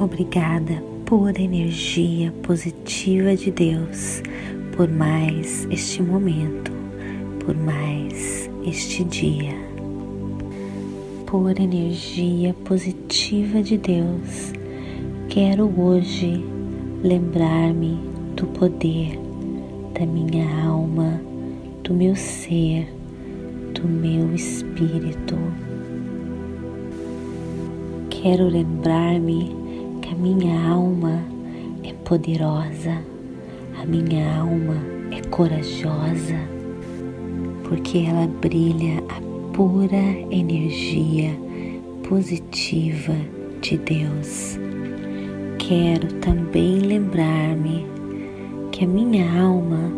Obrigada por energia positiva de Deus, por mais este momento, por mais este dia. Por energia positiva de Deus, quero hoje lembrar-me do poder da minha alma, do meu ser, do meu espírito. Quero lembrar-me minha alma é poderosa, a minha alma é corajosa, porque ela brilha a pura energia positiva de Deus. Quero também lembrar-me que a minha alma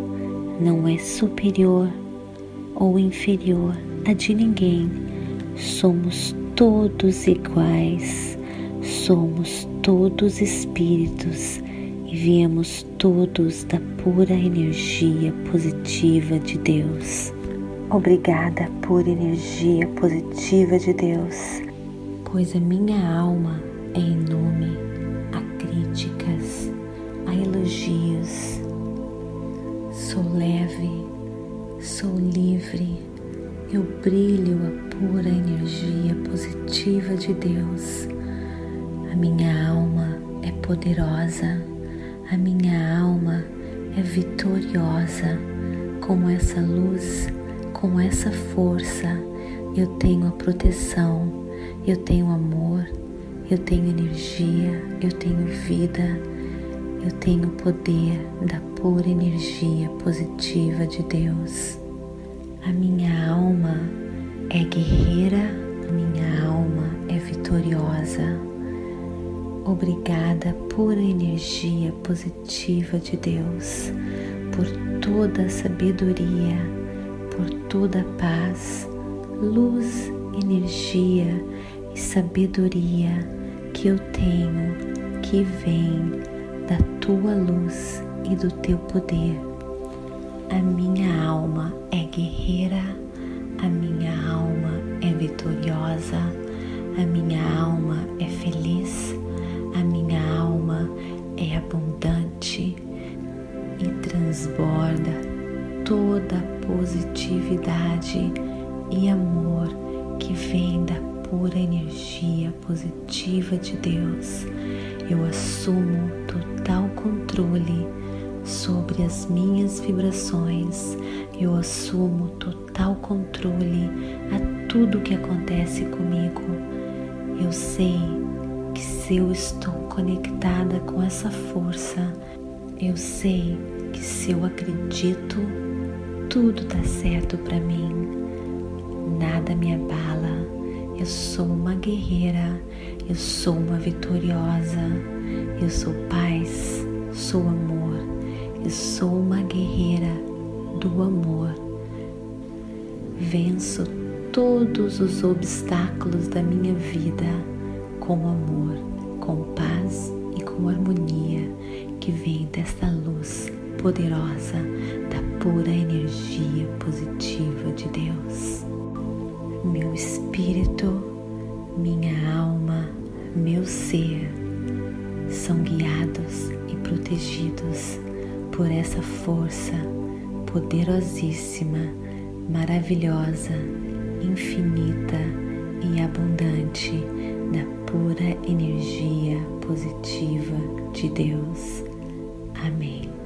não é superior ou inferior a de ninguém, somos todos iguais, somos todos espíritos e viemos todos da pura energia positiva de Deus. Obrigada, pura energia positiva de Deus, pois a minha alma é inúme a críticas, a elogios. Sou leve, sou livre, eu brilho a pura energia positiva de Deus minha alma é poderosa, a minha alma é vitoriosa. Com essa luz, com essa força, eu tenho a proteção, eu tenho amor, eu tenho energia, eu tenho vida, eu tenho o poder da pura energia positiva de Deus. A minha alma é guerreira, a minha alma é vitoriosa. Obrigada por energia positiva de Deus, por toda a sabedoria, por toda a paz, luz, energia e sabedoria que eu tenho, que vem da tua luz e do teu poder. A minha alma é guerreira, a minha alma é vitoriosa, a minha alma é feliz a minha alma é abundante e transborda toda a positividade e amor que vem da pura energia positiva de Deus. Eu assumo total controle sobre as minhas vibrações. Eu assumo total controle a tudo que acontece comigo. Eu sei eu estou conectada com essa força, eu sei que se eu acredito, tudo dá certo para mim. Nada me abala. Eu sou uma guerreira, eu sou uma vitoriosa, eu sou paz, sou amor, eu sou uma guerreira do amor. Venço todos os obstáculos da minha vida com amor, com paz e com harmonia que vem desta luz poderosa da pura energia positiva de Deus. Meu espírito, minha alma, meu ser são guiados e protegidos por essa força poderosíssima, maravilhosa, infinita e abundante da pura energia positiva de Deus. Amém.